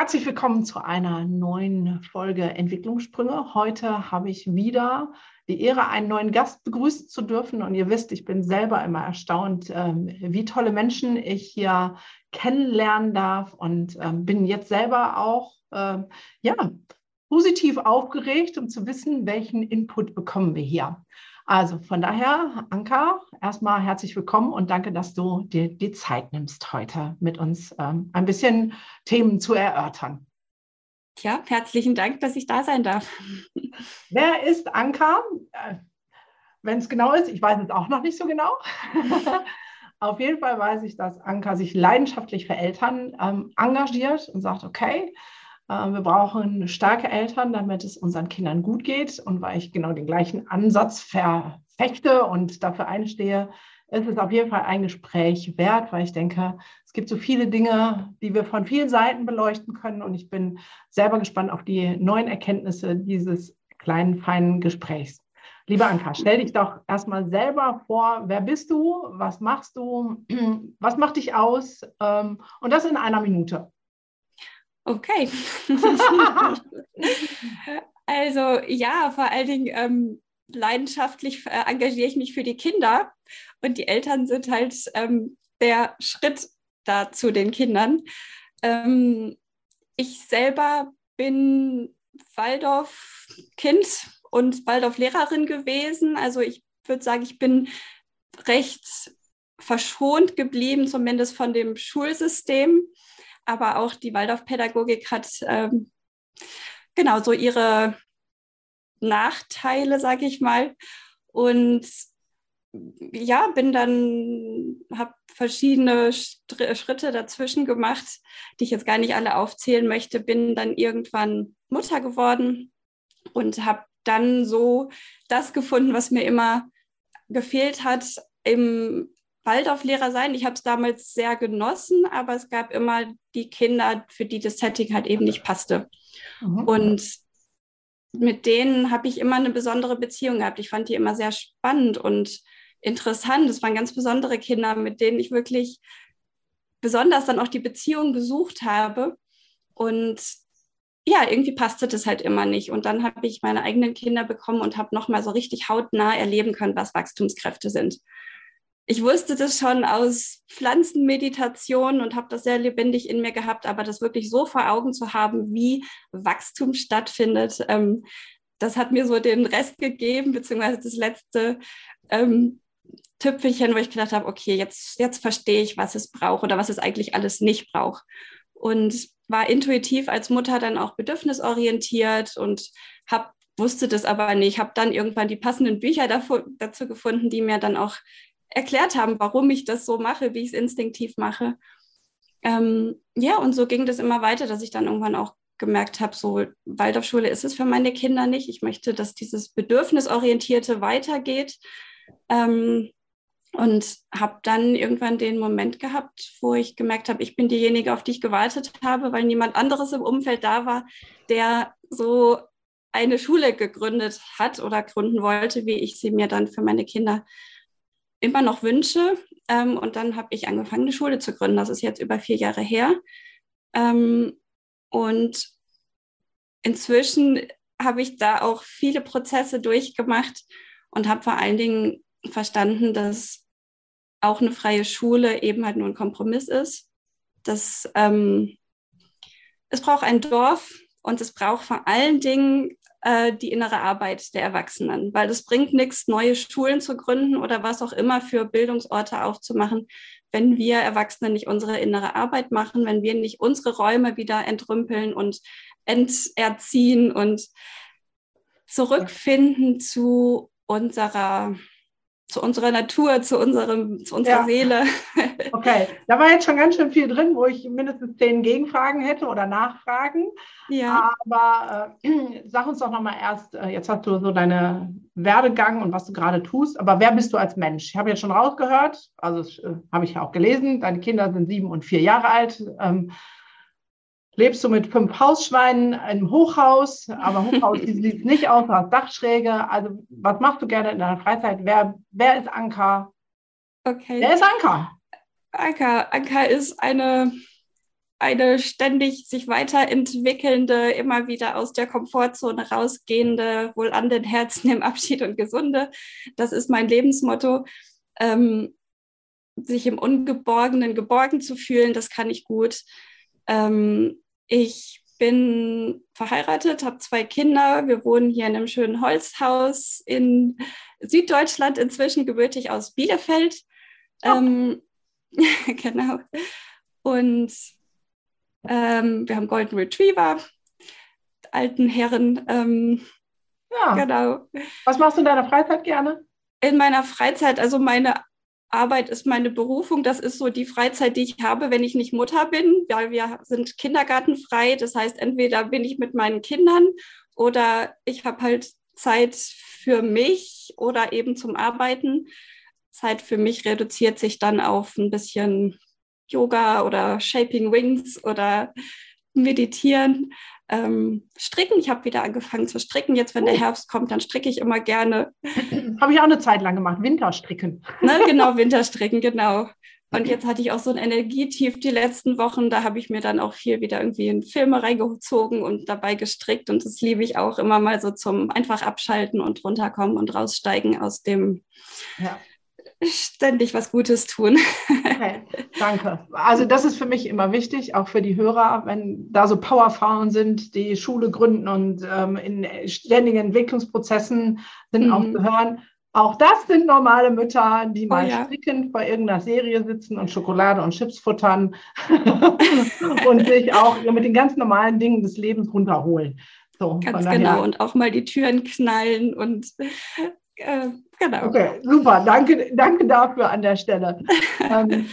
Herzlich willkommen zu einer neuen Folge Entwicklungssprünge. Heute habe ich wieder die Ehre, einen neuen Gast begrüßen zu dürfen. Und ihr wisst, ich bin selber immer erstaunt, ähm, wie tolle Menschen ich hier kennenlernen darf und ähm, bin jetzt selber auch ähm, ja, positiv aufgeregt, um zu wissen, welchen Input bekommen wir hier. Also von daher, Anka, erstmal herzlich willkommen und danke, dass du dir die Zeit nimmst, heute mit uns ähm, ein bisschen Themen zu erörtern. Ja, herzlichen Dank, dass ich da sein darf. Wer ist Anka? Äh, Wenn es genau ist, ich weiß es auch noch nicht so genau. Auf jeden Fall weiß ich, dass Anka sich leidenschaftlich für Eltern ähm, engagiert und sagt, okay, wir brauchen starke Eltern, damit es unseren Kindern gut geht. Und weil ich genau den gleichen Ansatz verfechte und dafür einstehe, ist es auf jeden Fall ein Gespräch wert, weil ich denke, es gibt so viele Dinge, die wir von vielen Seiten beleuchten können. Und ich bin selber gespannt auf die neuen Erkenntnisse dieses kleinen, feinen Gesprächs. Lieber Anka, stell dich doch erstmal selber vor, wer bist du, was machst du, was macht dich aus ähm, und das in einer Minute. Okay. also ja, vor allen Dingen ähm, leidenschaftlich äh, engagiere ich mich für die Kinder und die Eltern sind halt ähm, der Schritt da zu den Kindern. Ähm, ich selber bin Waldorf-Kind und Waldorf-Lehrerin gewesen. Also ich würde sagen, ich bin recht verschont geblieben, zumindest von dem Schulsystem aber auch die Waldorfpädagogik hat ähm, genau so ihre Nachteile, sage ich mal. Und ja, bin dann, habe verschiedene Schritte dazwischen gemacht, die ich jetzt gar nicht alle aufzählen möchte, bin dann irgendwann Mutter geworden und habe dann so das gefunden, was mir immer gefehlt hat, im Waldorflehrer sein. Ich habe es damals sehr genossen, aber es gab immer die Kinder, für die das Setting halt eben nicht passte. Mhm. Und mit denen habe ich immer eine besondere Beziehung gehabt. Ich fand die immer sehr spannend und interessant. Es waren ganz besondere Kinder, mit denen ich wirklich besonders dann auch die Beziehung gesucht habe. Und ja, irgendwie passte das halt immer nicht. Und dann habe ich meine eigenen Kinder bekommen und habe nochmal so richtig hautnah erleben können, was Wachstumskräfte sind ich wusste das schon aus Pflanzenmeditation und habe das sehr lebendig in mir gehabt, aber das wirklich so vor Augen zu haben, wie Wachstum stattfindet, ähm, das hat mir so den Rest gegeben, beziehungsweise das letzte ähm, Tüpfelchen, wo ich gedacht habe, okay, jetzt, jetzt verstehe ich, was es braucht oder was es eigentlich alles nicht braucht. Und war intuitiv als Mutter dann auch bedürfnisorientiert und habe wusste das aber nicht. Habe dann irgendwann die passenden Bücher davor, dazu gefunden, die mir dann auch erklärt haben, warum ich das so mache, wie ich es instinktiv mache. Ähm, ja, und so ging das immer weiter, dass ich dann irgendwann auch gemerkt habe, so Waldorfschule ist es für meine Kinder nicht. Ich möchte, dass dieses Bedürfnisorientierte weitergeht. Ähm, und habe dann irgendwann den Moment gehabt, wo ich gemerkt habe, ich bin diejenige, auf die ich gewartet habe, weil niemand anderes im Umfeld da war, der so eine Schule gegründet hat oder gründen wollte, wie ich sie mir dann für meine Kinder immer noch Wünsche. Ähm, und dann habe ich angefangen, eine Schule zu gründen. Das ist jetzt über vier Jahre her. Ähm, und inzwischen habe ich da auch viele Prozesse durchgemacht und habe vor allen Dingen verstanden, dass auch eine freie Schule eben halt nur ein Kompromiss ist. Dass, ähm, es braucht ein Dorf und es braucht vor allen Dingen äh, die innere Arbeit der Erwachsenen, weil es bringt nichts, neue Schulen zu gründen oder was auch immer für Bildungsorte aufzumachen, wenn wir Erwachsene nicht unsere innere Arbeit machen, wenn wir nicht unsere Räume wieder entrümpeln und enterziehen und zurückfinden zu unserer zu unserer Natur, zu, unserem, zu unserer ja. Seele. Okay, da war jetzt schon ganz schön viel drin, wo ich mindestens zehn Gegenfragen hätte oder Nachfragen. Ja. Aber äh, sag uns doch nochmal erst, äh, jetzt hast du so deine Werdegang und was du gerade tust, aber wer bist du als Mensch? Ich habe jetzt schon rausgehört, also äh, habe ich ja auch gelesen, deine Kinder sind sieben und vier Jahre alt. Ähm, lebst du mit fünf Hausschweinen im Hochhaus, aber Hochhaus sieht nicht aus, hast Dachschräge. Also was machst du gerne in deiner Freizeit? Wer, wer ist Anka? Okay. Wer ist Anka? Anka, Anka ist eine, eine ständig sich weiterentwickelnde, immer wieder aus der Komfortzone rausgehende, wohl an den Herzen im Abschied und Gesunde. Das ist mein Lebensmotto. Ähm, sich im Ungeborgenen geborgen zu fühlen, das kann ich gut. Ähm, ich bin verheiratet, habe zwei Kinder. Wir wohnen hier in einem schönen Holzhaus in Süddeutschland, inzwischen gebürtig aus Bielefeld. Oh. Ähm, genau. Und ähm, wir haben Golden Retriever, alten Herren. Ähm, ja. Genau. Was machst du in deiner Freizeit gerne? In meiner Freizeit, also meine Arbeit ist meine Berufung. Das ist so die Freizeit, die ich habe, wenn ich nicht Mutter bin, weil wir sind kindergartenfrei. Das heißt, entweder bin ich mit meinen Kindern oder ich habe halt Zeit für mich oder eben zum Arbeiten. Zeit für mich reduziert sich dann auf ein bisschen Yoga oder Shaping Wings oder Meditieren. Ähm, stricken, ich habe wieder angefangen zu stricken. Jetzt, wenn oh. der Herbst kommt, dann stricke ich immer gerne. Habe ich auch eine Zeit lang gemacht, Winterstricken. Ne, genau, Winterstricken, genau. Und jetzt hatte ich auch so ein Energietief die letzten Wochen. Da habe ich mir dann auch viel wieder irgendwie in Filme reingezogen und dabei gestrickt. Und das liebe ich auch immer mal so zum einfach abschalten und runterkommen und raussteigen aus dem ja ständig was Gutes tun. Okay, danke. Also das ist für mich immer wichtig, auch für die Hörer, wenn da so Powerfrauen sind, die Schule gründen und ähm, in ständigen Entwicklungsprozessen sind, mhm. auch zu hören. Auch das sind normale Mütter, die mal oh, ja. strickend vor irgendeiner Serie sitzen und Schokolade und Chips futtern und sich auch mit den ganz normalen Dingen des Lebens runterholen. So, Ganz genau. Und auch mal die Türen knallen und äh, genau. Okay, super. Danke, danke dafür an der Stelle. ähm,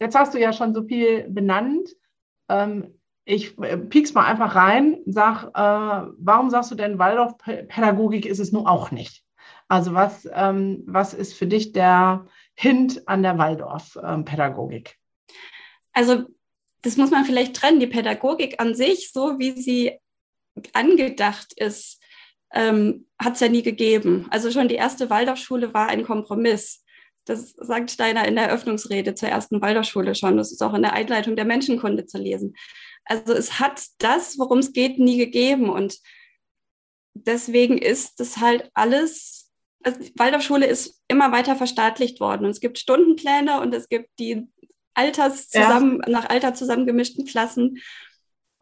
jetzt hast du ja schon so viel benannt. Ähm, ich äh, piek's mal einfach rein, sag, äh, warum sagst du denn, Waldorfpädagogik ist es nun auch nicht? Also was, ähm, was ist für dich der Hint an der Waldorfpädagogik? Also das muss man vielleicht trennen. Die Pädagogik an sich, so wie sie angedacht ist, ähm, hat es ja nie gegeben. Also schon die erste Waldorfschule war ein Kompromiss. Das sagt Steiner in der Eröffnungsrede zur ersten Waldorfschule schon. Das ist auch in der Einleitung der Menschenkunde zu lesen. Also es hat das, worum es geht, nie gegeben. Und deswegen ist das halt alles, also die Waldorfschule ist immer weiter verstaatlicht worden. Und es gibt Stundenpläne und es gibt die Alters zusammen, ja. nach Alter zusammengemischten Klassen.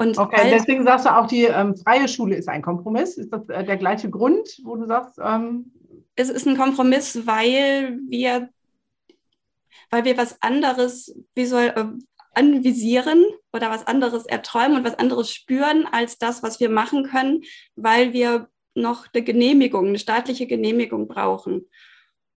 Und okay, deswegen sagst du auch, die ähm, freie Schule ist ein Kompromiss. Ist das äh, der gleiche Grund, wo du sagst? Ähm es ist ein Kompromiss, weil wir, weil wir was anderes visuell äh, anvisieren oder was anderes erträumen und was anderes spüren als das, was wir machen können, weil wir noch eine Genehmigung, eine staatliche Genehmigung brauchen.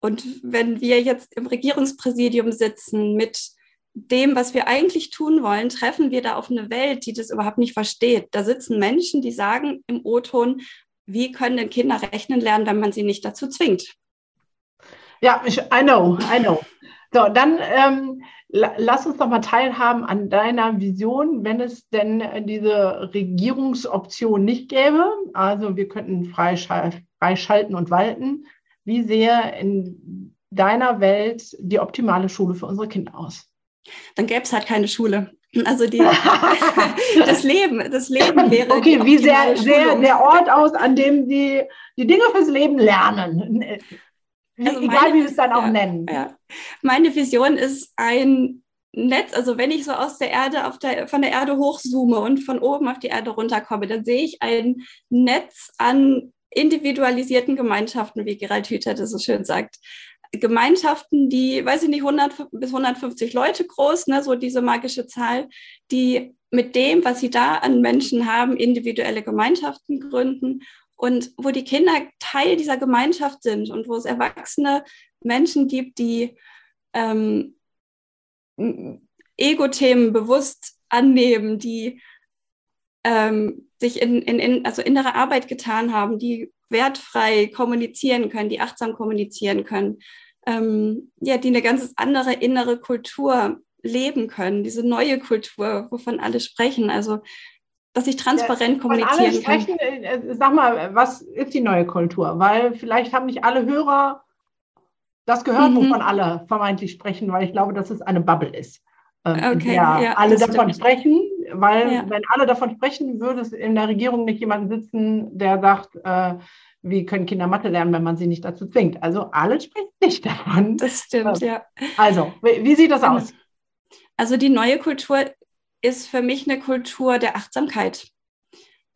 Und wenn wir jetzt im Regierungspräsidium sitzen mit dem, was wir eigentlich tun wollen, treffen wir da auf eine Welt, die das überhaupt nicht versteht. Da sitzen Menschen, die sagen im O-Ton, wie können denn Kinder rechnen lernen, wenn man sie nicht dazu zwingt? Ja, ich, I know, I know. So, dann ähm, lass uns doch mal teilhaben an deiner Vision, wenn es denn diese Regierungsoption nicht gäbe. Also wir könnten freischalten und walten. Wie sähe in deiner Welt die optimale Schule für unsere Kinder aus? Dann gäbe es halt keine Schule. Also die, das Leben, das Leben wäre. Okay, wie sehr, sehr der Ort aus, an dem die, die Dinge fürs Leben lernen. Also Egal wie wir es dann auch ja, nennen. Ja. Meine Vision ist ein Netz, also wenn ich so aus der Erde, auf der, von der Erde hochzoome und von oben auf die Erde runterkomme, dann sehe ich ein Netz an individualisierten Gemeinschaften, wie Gerald Hüther das so schön sagt. Gemeinschaften, die, weiß ich nicht, 100 bis 150 Leute groß, ne, so diese magische Zahl, die mit dem, was sie da an Menschen haben, individuelle Gemeinschaften gründen und wo die Kinder Teil dieser Gemeinschaft sind und wo es Erwachsene Menschen gibt, die ähm, Ego-Themen bewusst annehmen, die ähm, sich in, in, in, also innere Arbeit getan haben, die wertfrei kommunizieren können, die achtsam kommunizieren können, ähm, ja, die eine ganz andere innere Kultur leben können, diese neue Kultur, wovon alle sprechen. Also dass ich transparent ja, kommunizieren alle sprechen, kann. Äh, äh, sag mal, was ist die neue Kultur? Weil vielleicht haben nicht alle Hörer das gehört, mhm. wovon alle vermeintlich sprechen, weil ich glaube, dass es eine Bubble ist. Ähm, okay, ja, alle davon stimmt. sprechen, weil ja. wenn alle davon sprechen, würde es in der Regierung nicht jemand sitzen, der sagt, äh, wie können Kinder Mathe lernen, wenn man sie nicht dazu zwingt. Also alle sprechen nicht davon. Das stimmt, ja. Also, wie, wie sieht das genau. aus? Also die neue Kultur ist für mich eine Kultur der Achtsamkeit,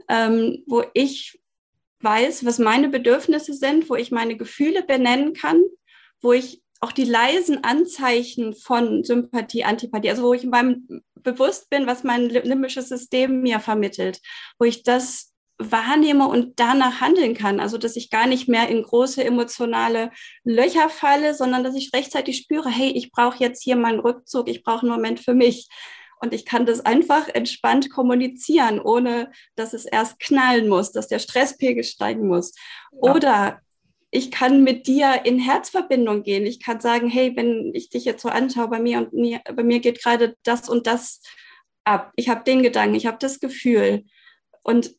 ähm, wo ich weiß, was meine Bedürfnisse sind, wo ich meine Gefühle benennen kann, wo ich auch die leisen Anzeichen von Sympathie, Antipathie, also wo ich meinem bewusst bin, was mein limbisches System mir vermittelt, wo ich das wahrnehme und danach handeln kann. Also dass ich gar nicht mehr in große emotionale Löcher falle, sondern dass ich rechtzeitig spüre, hey, ich brauche jetzt hier meinen Rückzug, ich brauche einen Moment für mich. Und ich kann das einfach entspannt kommunizieren, ohne dass es erst knallen muss, dass der Stresspegel steigen muss. Ja. Oder ich kann mit dir in Herzverbindung gehen. Ich kann sagen, hey, wenn ich dich jetzt so anschaue, bei mir und mir, bei mir geht gerade das und das ab. Ich habe den Gedanken, ich habe das Gefühl. Und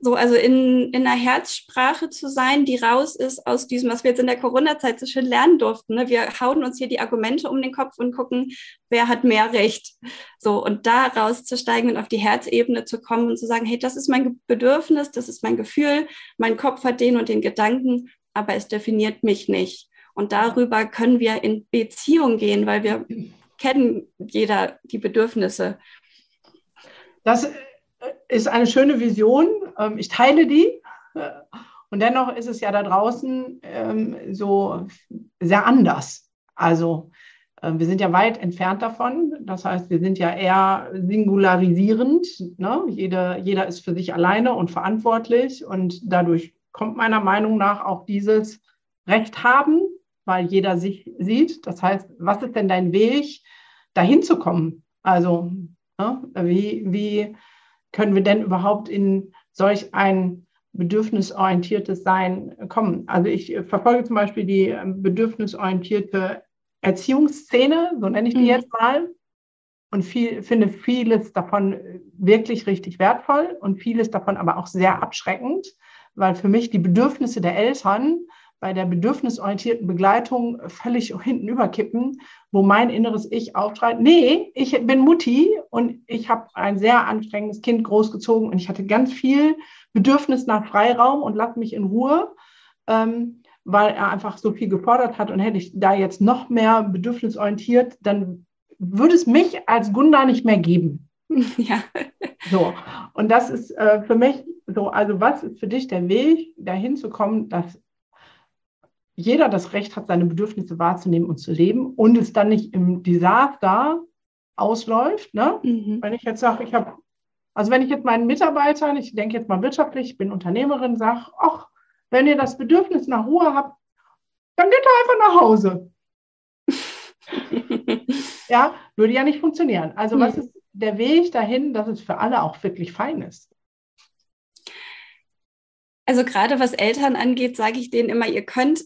so also in, in einer Herzsprache zu sein, die raus ist aus diesem, was wir jetzt in der Corona-Zeit so schön lernen durften. Ne? Wir hauen uns hier die Argumente um den Kopf und gucken, wer hat mehr Recht. So, und da rauszusteigen und auf die Herzebene zu kommen und zu sagen, hey, das ist mein Bedürfnis, das ist mein Gefühl, mein Kopf hat den und den Gedanken, aber es definiert mich nicht. Und darüber können wir in Beziehung gehen, weil wir kennen jeder die Bedürfnisse. Das ist eine schöne Vision. Ähm, ich teile die. Und dennoch ist es ja da draußen ähm, so sehr anders. Also ähm, wir sind ja weit entfernt davon. Das heißt, wir sind ja eher singularisierend. Ne? Jeder, jeder ist für sich alleine und verantwortlich. Und dadurch kommt meiner Meinung nach auch dieses Recht haben, weil jeder sich sieht. Das heißt, was ist denn dein Weg, dahin zu kommen? Also ne? wie, wie können wir denn überhaupt in solch ein bedürfnisorientiertes Sein kommen? Also ich verfolge zum Beispiel die ähm, bedürfnisorientierte Erziehungsszene, so nenne ich die mhm. jetzt mal, und viel, finde vieles davon wirklich richtig wertvoll und vieles davon aber auch sehr abschreckend, weil für mich die Bedürfnisse der Eltern bei der bedürfnisorientierten Begleitung völlig hinten überkippen, wo mein inneres Ich aufschreit, nee, ich bin Mutti und ich habe ein sehr anstrengendes Kind großgezogen und ich hatte ganz viel Bedürfnis nach Freiraum und lass mich in Ruhe, ähm, weil er einfach so viel gefordert hat und hätte ich da jetzt noch mehr bedürfnisorientiert, dann würde es mich als Gunda nicht mehr geben. Ja. So, und das ist äh, für mich so, also was ist für dich der Weg, dahin zu kommen, dass jeder das Recht hat, seine Bedürfnisse wahrzunehmen und zu leben und es dann nicht im Desaster ausläuft. Ne? Mhm. Wenn ich jetzt sage, ich habe, also wenn ich jetzt meinen Mitarbeitern, ich denke jetzt mal wirtschaftlich, ich bin Unternehmerin, sage, ach, wenn ihr das Bedürfnis nach Ruhe habt, dann geht ihr einfach nach Hause. ja, würde ja nicht funktionieren. Also mhm. was ist der Weg dahin, dass es für alle auch wirklich fein ist? Also gerade was Eltern angeht, sage ich denen immer, ihr könnt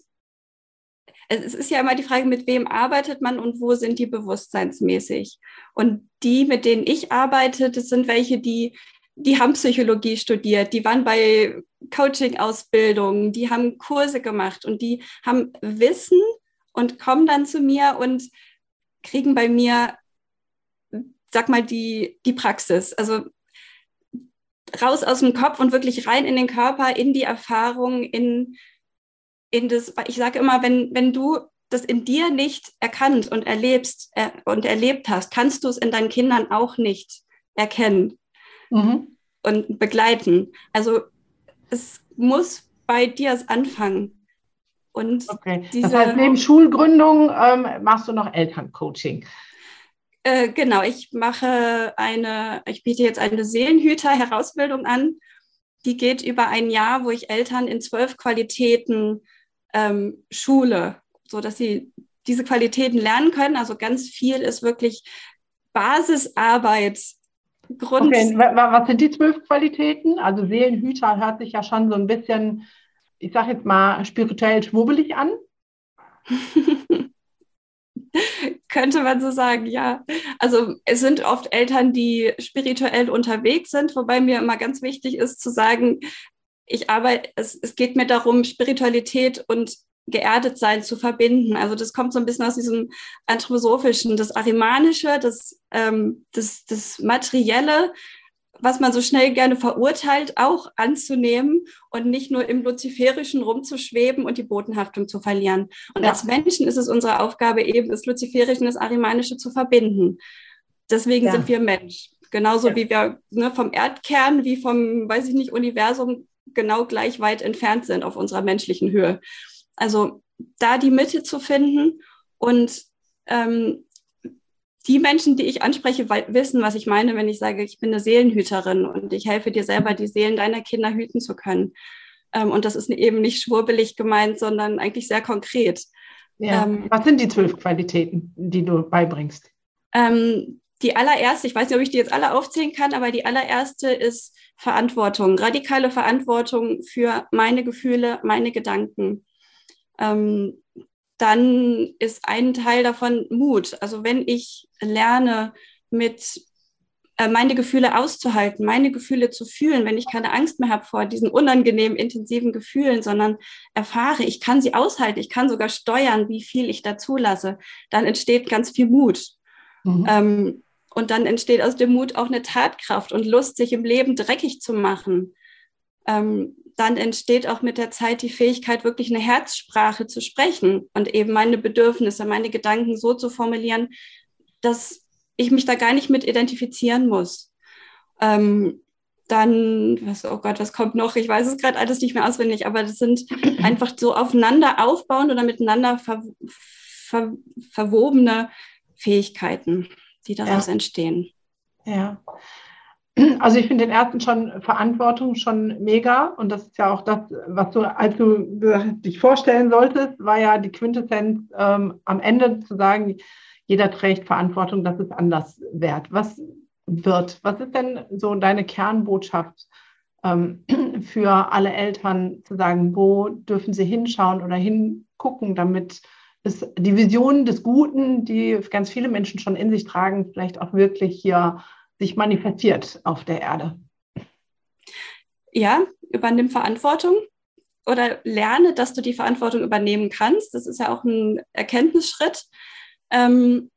es ist ja immer die Frage, mit wem arbeitet man und wo sind die bewusstseinsmäßig. Und die, mit denen ich arbeite, das sind welche, die, die haben Psychologie studiert, die waren bei Coaching-Ausbildungen, die haben Kurse gemacht und die haben Wissen und kommen dann zu mir und kriegen bei mir, sag mal, die, die Praxis. Also raus aus dem Kopf und wirklich rein in den Körper, in die Erfahrung, in in das, ich sage immer, wenn, wenn du das in dir nicht erkannt und erlebst äh, und erlebt hast, kannst du es in deinen Kindern auch nicht erkennen mhm. und begleiten. Also es muss bei dir anfangen. Und okay. Das heißt, neben Schulgründung ähm, machst du noch Elterncoaching. Äh, genau, ich mache eine, ich biete jetzt eine Seelenhüter-Herausbildung an. Die geht über ein Jahr, wo ich Eltern in zwölf Qualitäten ähm, Schule so dass sie diese Qualitäten lernen können. Also ganz viel ist wirklich Basisarbeit. Grund. Okay, was sind die zwölf Qualitäten? Also Seelenhüter hört sich ja schon so ein bisschen, ich sage jetzt mal, spirituell schwubbelig an. Könnte man so sagen, ja. Also es sind oft Eltern, die spirituell unterwegs sind, wobei mir immer ganz wichtig ist zu sagen, ich arbeite, es, es geht mir darum, Spiritualität und geerdet sein zu verbinden. Also das kommt so ein bisschen aus diesem anthroposophischen, das Arimanische, das, ähm, das, das Materielle, was man so schnell gerne verurteilt, auch anzunehmen und nicht nur im Luziferischen rumzuschweben und die Botenhaftung zu verlieren. Und ja. als Menschen ist es unsere Aufgabe, eben das Luziferische und das Arimanische zu verbinden. Deswegen ja. sind wir Mensch. Genauso ja. wie wir ne, vom Erdkern, wie vom, weiß ich nicht, Universum genau gleich weit entfernt sind auf unserer menschlichen Höhe. Also da die Mitte zu finden und ähm, die Menschen, die ich anspreche, wissen, was ich meine, wenn ich sage, ich bin eine Seelenhüterin und ich helfe dir selber, die Seelen deiner Kinder hüten zu können. Ähm, und das ist eben nicht schwurbelig gemeint, sondern eigentlich sehr konkret. Ja. Ähm, was sind die zwölf Qualitäten, die du beibringst? Ähm, die allererste, ich weiß nicht, ob ich die jetzt alle aufzählen kann, aber die allererste ist Verantwortung, radikale Verantwortung für meine Gefühle, meine Gedanken ähm, dann ist ein Teil davon Mut. Also wenn ich lerne, mit äh, meine Gefühle auszuhalten, meine Gefühle zu fühlen, wenn ich keine Angst mehr habe vor diesen unangenehmen, intensiven Gefühlen, sondern erfahre, ich kann sie aushalten, ich kann sogar steuern, wie viel ich dazu lasse, dann entsteht ganz viel Mut. Mhm. Ähm, und dann entsteht aus dem Mut auch eine Tatkraft und Lust, sich im Leben dreckig zu machen. Ähm, dann entsteht auch mit der Zeit die Fähigkeit, wirklich eine Herzsprache zu sprechen und eben meine Bedürfnisse, meine Gedanken so zu formulieren, dass ich mich da gar nicht mit identifizieren muss. Ähm, dann, was, oh Gott, was kommt noch? Ich weiß es gerade alles nicht mehr auswendig, aber das sind einfach so aufeinander aufbauen oder miteinander ver, ver, verwobene Fähigkeiten, die daraus ja. entstehen. Ja, also ich finde den ersten schon Verantwortung schon mega und das ist ja auch das, was du, als du dich vorstellen solltest, war ja die Quintessenz ähm, am Ende zu sagen, jeder trägt Verantwortung, das ist anders wert. Was wird? Was ist denn so deine Kernbotschaft ähm, für alle Eltern zu sagen, wo dürfen sie hinschauen oder hingucken, damit es die Vision des Guten, die ganz viele Menschen schon in sich tragen, vielleicht auch wirklich hier sich manifestiert auf der Erde. Ja, übernimm Verantwortung oder lerne, dass du die Verantwortung übernehmen kannst. Das ist ja auch ein Erkenntnisschritt. Ähm,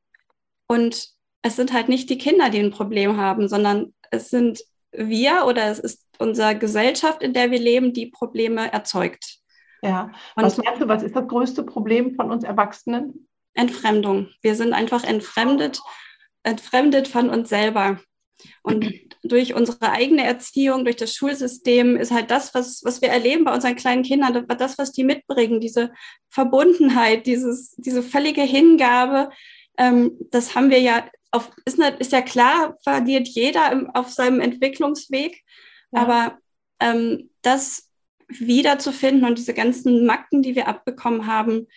und es sind halt nicht die Kinder, die ein Problem haben, sondern es sind wir oder es ist unsere Gesellschaft, in der wir leben, die Probleme erzeugt. Ja, was meinst du, was ist das größte Problem von uns Erwachsenen? Entfremdung. Wir sind einfach entfremdet, entfremdet von uns selber. Und durch unsere eigene Erziehung, durch das Schulsystem ist halt das, was, was wir erleben bei unseren kleinen Kindern, das, was die mitbringen, diese Verbundenheit, dieses, diese völlige Hingabe, ähm, das haben wir ja, auf, ist, nicht, ist ja klar, verliert jeder im, auf seinem Entwicklungsweg, ja. aber ähm, das wiederzufinden und diese ganzen Macken, die wir abbekommen haben,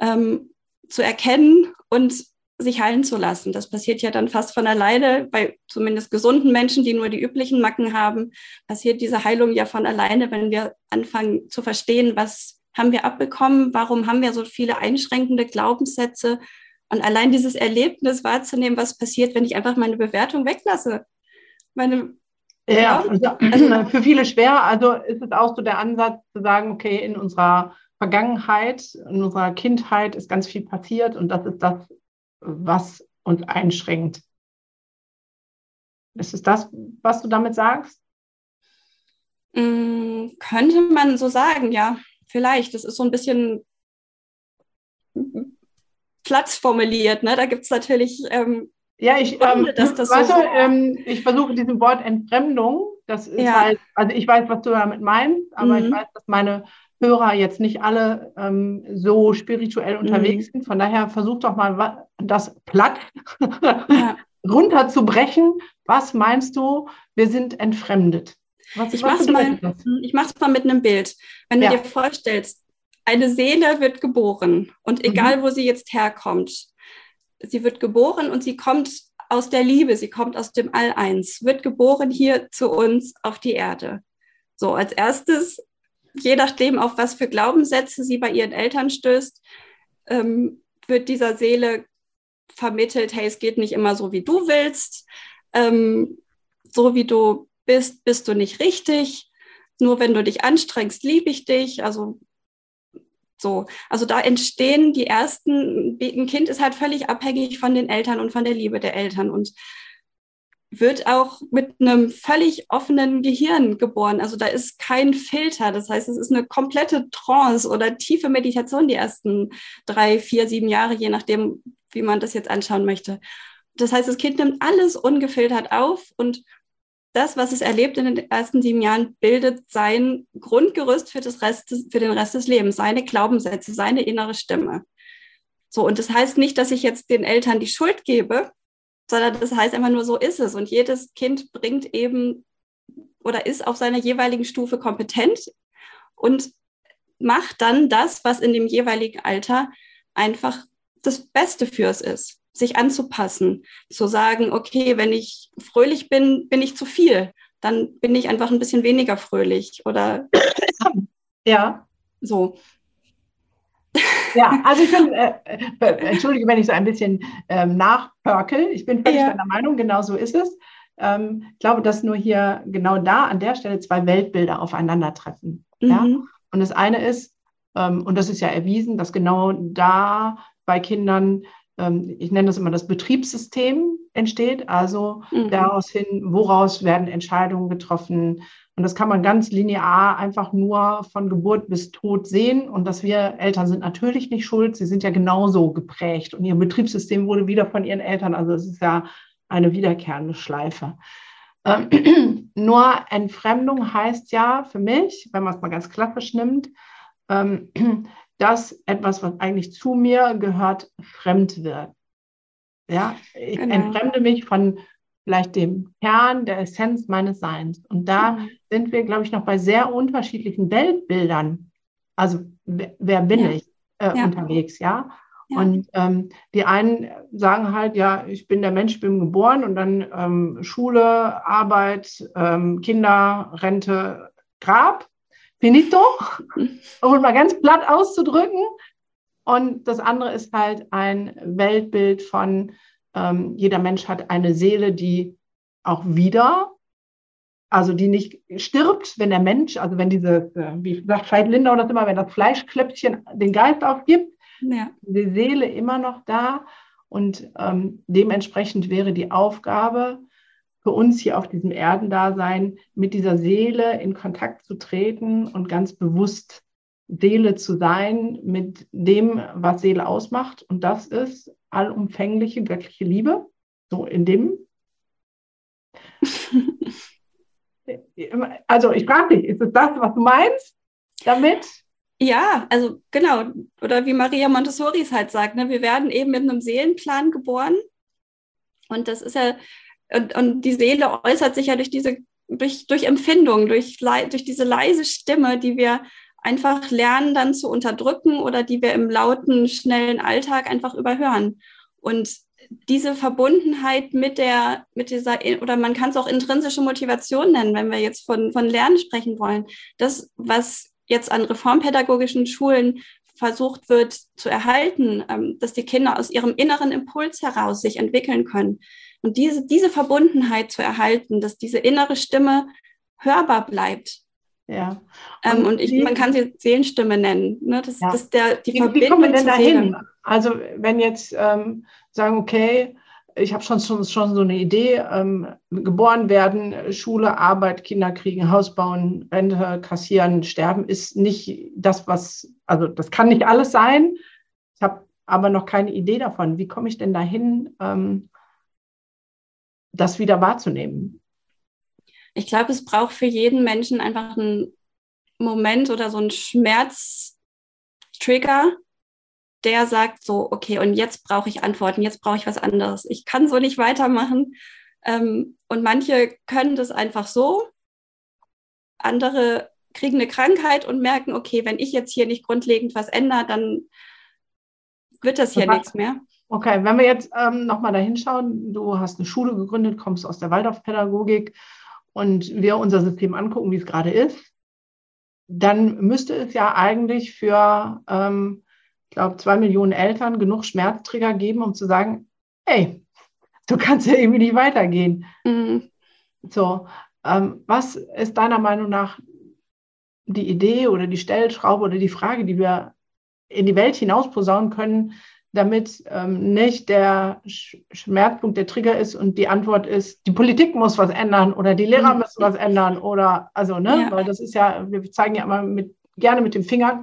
ähm, zu erkennen und sich heilen zu lassen. Das passiert ja dann fast von alleine. Bei zumindest gesunden Menschen, die nur die üblichen Macken haben, passiert diese Heilung ja von alleine, wenn wir anfangen zu verstehen, was haben wir abbekommen, warum haben wir so viele einschränkende Glaubenssätze und allein dieses Erlebnis wahrzunehmen, was passiert, wenn ich einfach meine Bewertung weglasse. Meine ja, also für viele schwer. Also ist es auch so der Ansatz zu sagen, okay, in unserer Vergangenheit, in unserer Kindheit ist ganz viel passiert und das ist das, was uns einschränkt. Ist es das, was du damit sagst? Mm, könnte man so sagen, ja. Vielleicht. Das ist so ein bisschen Platz formuliert. Ne? Da gibt es natürlich. Ähm, ja, ich, ähm, dass das weißt so du, ähm, ich versuche diesem Wort Entfremdung, das ist ja. halt, also ich weiß, was du damit meinst, aber mhm. ich weiß, dass meine Hörer jetzt nicht alle ähm, so spirituell unterwegs mhm. sind. Von daher versuch doch mal das platt ja. runterzubrechen. Was meinst du, wir sind entfremdet? Was, ich mache es mal, mal mit einem Bild. Wenn du ja. dir vorstellst, eine Seele wird geboren und egal, mhm. wo sie jetzt herkommt, sie wird geboren und sie kommt aus der Liebe, sie kommt aus dem All-Eins, wird geboren hier zu uns auf die Erde. So, als erstes, je nachdem, auf was für Glaubenssätze sie bei ihren Eltern stößt, ähm, wird dieser Seele vermittelt, hey, es geht nicht immer so, wie du willst. Ähm, so wie du bist, bist du nicht richtig. Nur wenn du dich anstrengst, liebe ich dich. Also so, also da entstehen die ersten, ein Kind ist halt völlig abhängig von den Eltern und von der Liebe der Eltern und wird auch mit einem völlig offenen Gehirn geboren. Also da ist kein Filter. Das heißt, es ist eine komplette Trance oder tiefe Meditation die ersten drei, vier, sieben Jahre, je nachdem, wie man das jetzt anschauen möchte. Das heißt, das Kind nimmt alles ungefiltert auf und das, was es erlebt in den ersten sieben Jahren, bildet sein Grundgerüst für, das Rest des, für den Rest des Lebens, seine Glaubenssätze, seine innere Stimme. So, und das heißt nicht, dass ich jetzt den Eltern die Schuld gebe, sondern das heißt einfach nur, so ist es. Und jedes Kind bringt eben oder ist auf seiner jeweiligen Stufe kompetent und macht dann das, was in dem jeweiligen Alter einfach das Beste für es ist sich anzupassen, zu sagen, okay, wenn ich fröhlich bin, bin ich zu viel, dann bin ich einfach ein bisschen weniger fröhlich oder ja, so. Ja, also ich bin, äh, äh, entschuldige, wenn ich so ein bisschen ähm, nachpörkel. Ich bin völlig ja. deiner Meinung, genau so ist es. Ähm, ich glaube, dass nur hier genau da an der Stelle zwei Weltbilder aufeinandertreffen. Mhm. Ja? Und das eine ist, ähm, und das ist ja erwiesen, dass genau da bei Kindern ähm, ich nenne das immer das Betriebssystem entsteht, also mhm. daraus hin, woraus werden Entscheidungen getroffen. Und das kann man ganz linear einfach nur von Geburt bis Tod sehen. Und dass wir Eltern sind natürlich nicht schuld, sie sind ja genauso geprägt. Und ihr Betriebssystem wurde wieder von ihren Eltern, also es ist ja eine wiederkehrende Schleife. Ähm, nur Entfremdung heißt ja für mich, wenn man es mal ganz klassisch nimmt, ähm, dass etwas, was eigentlich zu mir gehört, fremd wird. Ja, ich genau. entfremde mich von vielleicht dem Kern, der Essenz meines Seins. Und da mhm. sind wir, glaube ich, noch bei sehr unterschiedlichen Weltbildern. Also wer bin ja. ich äh, ja. unterwegs, ja? ja. Und ähm, die einen sagen halt, ja, ich bin der Mensch, ich bin geboren und dann ähm, Schule, Arbeit, ähm, Kinder, Rente, Grab finito, um es mal ganz platt auszudrücken. Und das andere ist halt ein Weltbild von, ähm, jeder Mensch hat eine Seele, die auch wieder, also die nicht stirbt, wenn der Mensch, also wenn diese, äh, wie sagt Veit Lindau das immer, wenn das Fleischklöpfchen den Geist aufgibt, ja. die Seele immer noch da. Und ähm, dementsprechend wäre die Aufgabe, für uns hier auf diesem Erdendasein mit dieser Seele in Kontakt zu treten und ganz bewusst Seele zu sein mit dem, was Seele ausmacht. Und das ist allumfängliche göttliche Liebe. So in dem. also ich frage dich, ist es das, was du meinst damit? Ja, also genau. Oder wie Maria Montessori es halt sagt, ne? wir werden eben mit einem Seelenplan geboren. Und das ist ja und, und die Seele äußert sich ja durch diese, durch, durch Empfindung, durch, durch diese leise Stimme, die wir einfach lernen dann zu unterdrücken oder die wir im lauten, schnellen Alltag einfach überhören. Und diese Verbundenheit mit der, mit dieser, oder man kann es auch intrinsische Motivation nennen, wenn wir jetzt von, von Lernen sprechen wollen. Das, was jetzt an reformpädagogischen Schulen versucht wird zu erhalten, ähm, dass die Kinder aus ihrem inneren Impuls heraus sich entwickeln können, und diese, diese Verbundenheit zu erhalten, dass diese innere Stimme hörbar bleibt. Ja. Ähm, und, ähm, und ich, man kann sie Seelenstimme nennen. Ne? Das, ja. das der, die wie, Verbindung wie kommen wir denn dahin? Also wenn jetzt ähm, sagen, okay, ich habe schon, schon, schon so eine Idee, ähm, geboren werden, Schule, Arbeit, Kinder kriegen, Haus bauen, Rente kassieren, sterben, ist nicht das, was, also das kann nicht alles sein. Ich habe aber noch keine Idee davon. Wie komme ich denn dahin, ähm, das wieder wahrzunehmen? Ich glaube, es braucht für jeden Menschen einfach einen Moment oder so einen Schmerztrigger, der sagt so, okay, und jetzt brauche ich Antworten, jetzt brauche ich was anderes. Ich kann so nicht weitermachen. Ähm, und manche können das einfach so, andere kriegen eine Krankheit und merken, okay, wenn ich jetzt hier nicht grundlegend was ändere, dann wird das hier nichts mehr. Okay, wenn wir jetzt ähm, nochmal da hinschauen, du hast eine Schule gegründet, kommst aus der Waldorfpädagogik und wir unser System angucken, wie es gerade ist, dann müsste es ja eigentlich für, ähm, ich glaube, zwei Millionen Eltern genug Schmerzträger geben, um zu sagen, hey, du kannst ja irgendwie nicht weitergehen. Mhm. So, ähm, was ist deiner Meinung nach die Idee oder die Stellschraube oder die Frage, die wir in die Welt hinaus posaunen können, damit ähm, nicht der Schmerzpunkt der Trigger ist und die Antwort ist, die Politik muss was ändern oder die Lehrer mhm. müssen was ändern oder also, ne, ja. weil das ist ja, wir zeigen ja immer mit, gerne mit dem Finger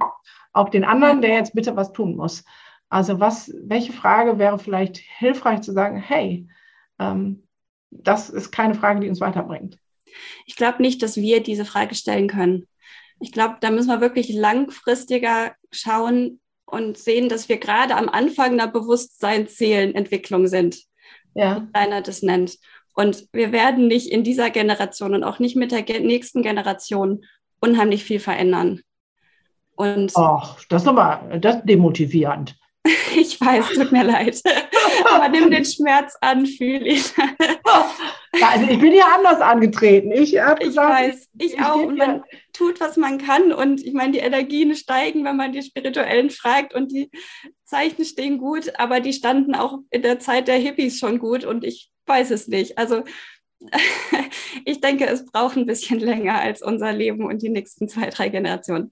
auf den anderen, der jetzt bitte was tun muss. Also was, welche Frage wäre vielleicht hilfreich zu sagen, hey, ähm, das ist keine Frage, die uns weiterbringt? Ich glaube nicht, dass wir diese Frage stellen können. Ich glaube, da müssen wir wirklich langfristiger schauen, und sehen, dass wir gerade am Anfang einer Bewusstseinszählenentwicklung sind, ja. wie Rainer das nennt. Und wir werden nicht in dieser Generation und auch nicht mit der nächsten Generation unheimlich viel verändern. Und Ach, das ist aber das ist demotivierend. ich weiß, tut mir leid. Aber nimm den Schmerz an, fühle ich. Ja, also ich bin ja anders angetreten. Ich habe gesagt, ich weiß, ich, ich auch. Und man tut, was man kann. Und ich meine, die Energien steigen, wenn man die Spirituellen fragt. Und die Zeichen stehen gut, aber die standen auch in der Zeit der Hippies schon gut. Und ich weiß es nicht. Also ich denke, es braucht ein bisschen länger als unser Leben und die nächsten zwei, drei Generationen.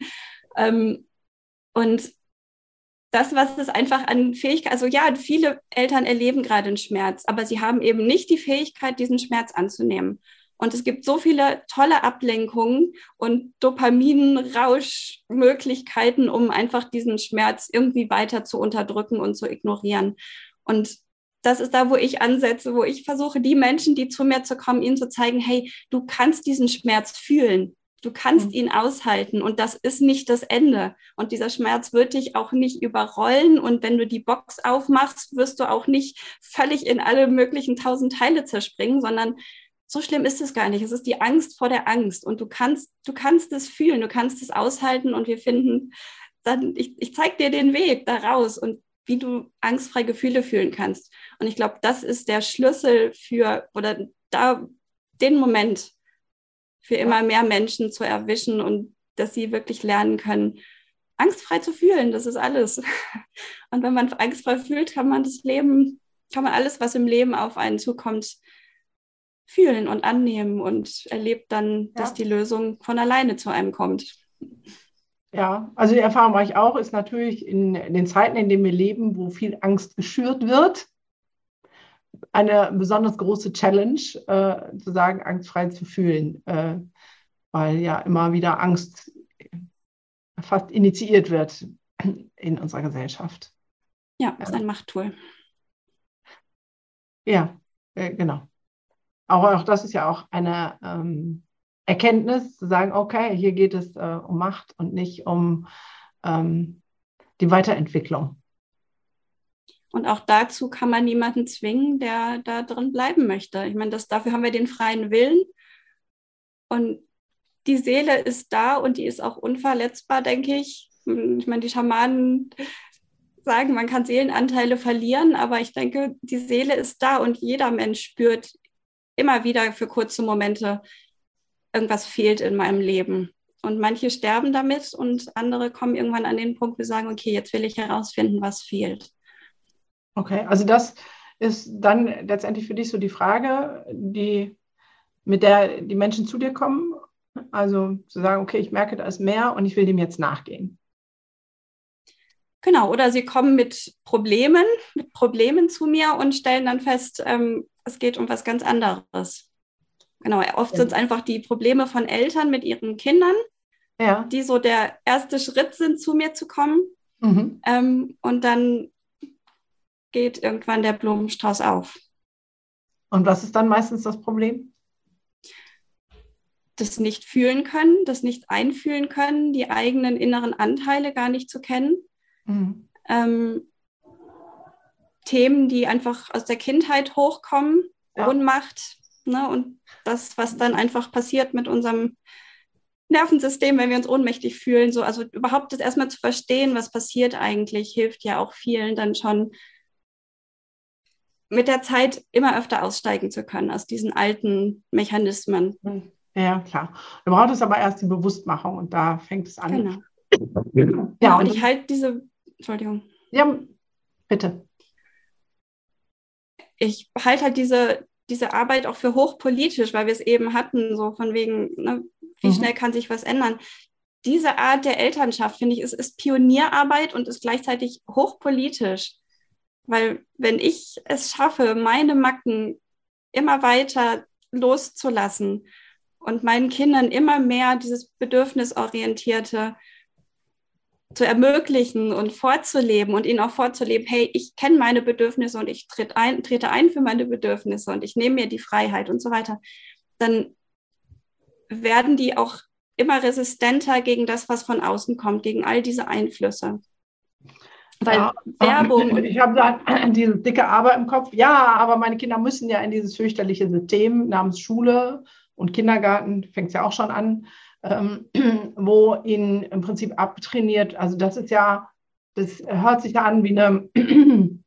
Ähm, und das, was es einfach an Fähigkeit, also ja, viele Eltern erleben gerade einen Schmerz, aber sie haben eben nicht die Fähigkeit, diesen Schmerz anzunehmen. Und es gibt so viele tolle Ablenkungen und Dopaminrauschmöglichkeiten, um einfach diesen Schmerz irgendwie weiter zu unterdrücken und zu ignorieren. Und das ist da, wo ich ansetze, wo ich versuche, die Menschen, die zu mir zu kommen, ihnen zu zeigen, hey, du kannst diesen Schmerz fühlen. Du kannst mhm. ihn aushalten und das ist nicht das Ende. Und dieser Schmerz wird dich auch nicht überrollen. Und wenn du die Box aufmachst, wirst du auch nicht völlig in alle möglichen tausend Teile zerspringen, sondern so schlimm ist es gar nicht. Es ist die Angst vor der Angst. Und du kannst, du kannst es fühlen, du kannst es aushalten. Und wir finden dann, ich, ich zeige dir den Weg daraus und wie du angstfrei Gefühle fühlen kannst. Und ich glaube, das ist der Schlüssel für oder da den Moment, für immer mehr Menschen zu erwischen und dass sie wirklich lernen können, angstfrei zu fühlen. Das ist alles. Und wenn man angstfrei fühlt, kann man das Leben, kann man alles, was im Leben auf einen zukommt, fühlen und annehmen und erlebt dann, ja. dass die Lösung von alleine zu einem kommt. Ja, also die Erfahrung mache ich auch, ist natürlich in, in den Zeiten, in denen wir leben, wo viel Angst geschürt wird, eine besonders große Challenge, äh, zu sagen, angstfrei zu fühlen, äh, weil ja immer wieder Angst fast initiiert wird in unserer Gesellschaft. Ja, ist ein Machttool. Ja, äh, genau. Aber auch das ist ja auch eine ähm, Erkenntnis, zu sagen, okay, hier geht es äh, um Macht und nicht um ähm, die Weiterentwicklung. Und auch dazu kann man niemanden zwingen, der da drin bleiben möchte. Ich meine, das, dafür haben wir den freien Willen. Und die Seele ist da und die ist auch unverletzbar, denke ich. Ich meine, die Schamanen sagen, man kann Seelenanteile verlieren, aber ich denke, die Seele ist da und jeder Mensch spürt immer wieder für kurze Momente, irgendwas fehlt in meinem Leben. Und manche sterben damit und andere kommen irgendwann an den Punkt, sie sagen, okay, jetzt will ich herausfinden, was fehlt. Okay, also das ist dann letztendlich für dich so die Frage, die, mit der die Menschen zu dir kommen. Also zu sagen, okay, ich merke, da ist mehr und ich will dem jetzt nachgehen. Genau, oder sie kommen mit Problemen, mit Problemen zu mir und stellen dann fest, ähm, es geht um was ganz anderes. Genau, oft ja. sind es einfach die Probleme von Eltern mit ihren Kindern, ja. die so der erste Schritt sind, zu mir zu kommen. Mhm. Ähm, und dann geht irgendwann der Blumenstrauß auf. Und was ist dann meistens das Problem? Das nicht fühlen können, das nicht einfühlen können, die eigenen inneren Anteile gar nicht zu kennen. Mhm. Ähm, Themen, die einfach aus der Kindheit hochkommen, ja. Ohnmacht ne, und das, was dann einfach passiert mit unserem Nervensystem, wenn wir uns ohnmächtig fühlen. So, also überhaupt das erstmal zu verstehen, was passiert eigentlich, hilft ja auch vielen dann schon mit der Zeit immer öfter aussteigen zu können aus diesen alten Mechanismen. Ja, klar. Da braucht es aber erst die Bewusstmachung und da fängt es an. Genau. Ja, und ich halte diese, Entschuldigung. Ja, bitte. Ich halte halt diese, diese Arbeit auch für hochpolitisch, weil wir es eben hatten, so von wegen, ne, wie mhm. schnell kann sich was ändern. Diese Art der Elternschaft, finde ich, ist, ist Pionierarbeit und ist gleichzeitig hochpolitisch. Weil wenn ich es schaffe, meine Macken immer weiter loszulassen und meinen Kindern immer mehr dieses bedürfnisorientierte zu ermöglichen und vorzuleben und ihnen auch vorzuleben, hey, ich kenne meine Bedürfnisse und ich trete ein, trete ein für meine Bedürfnisse und ich nehme mir die Freiheit und so weiter, dann werden die auch immer resistenter gegen das, was von außen kommt, gegen all diese Einflüsse. Weil ja, Werbung. Ich habe da diese dicke Aber im Kopf. Ja, aber meine Kinder müssen ja in dieses fürchterliche System namens Schule und Kindergarten, fängt es ja auch schon an, ähm, wo ihnen im Prinzip abtrainiert. Also das ist ja, das hört sich ja an wie eine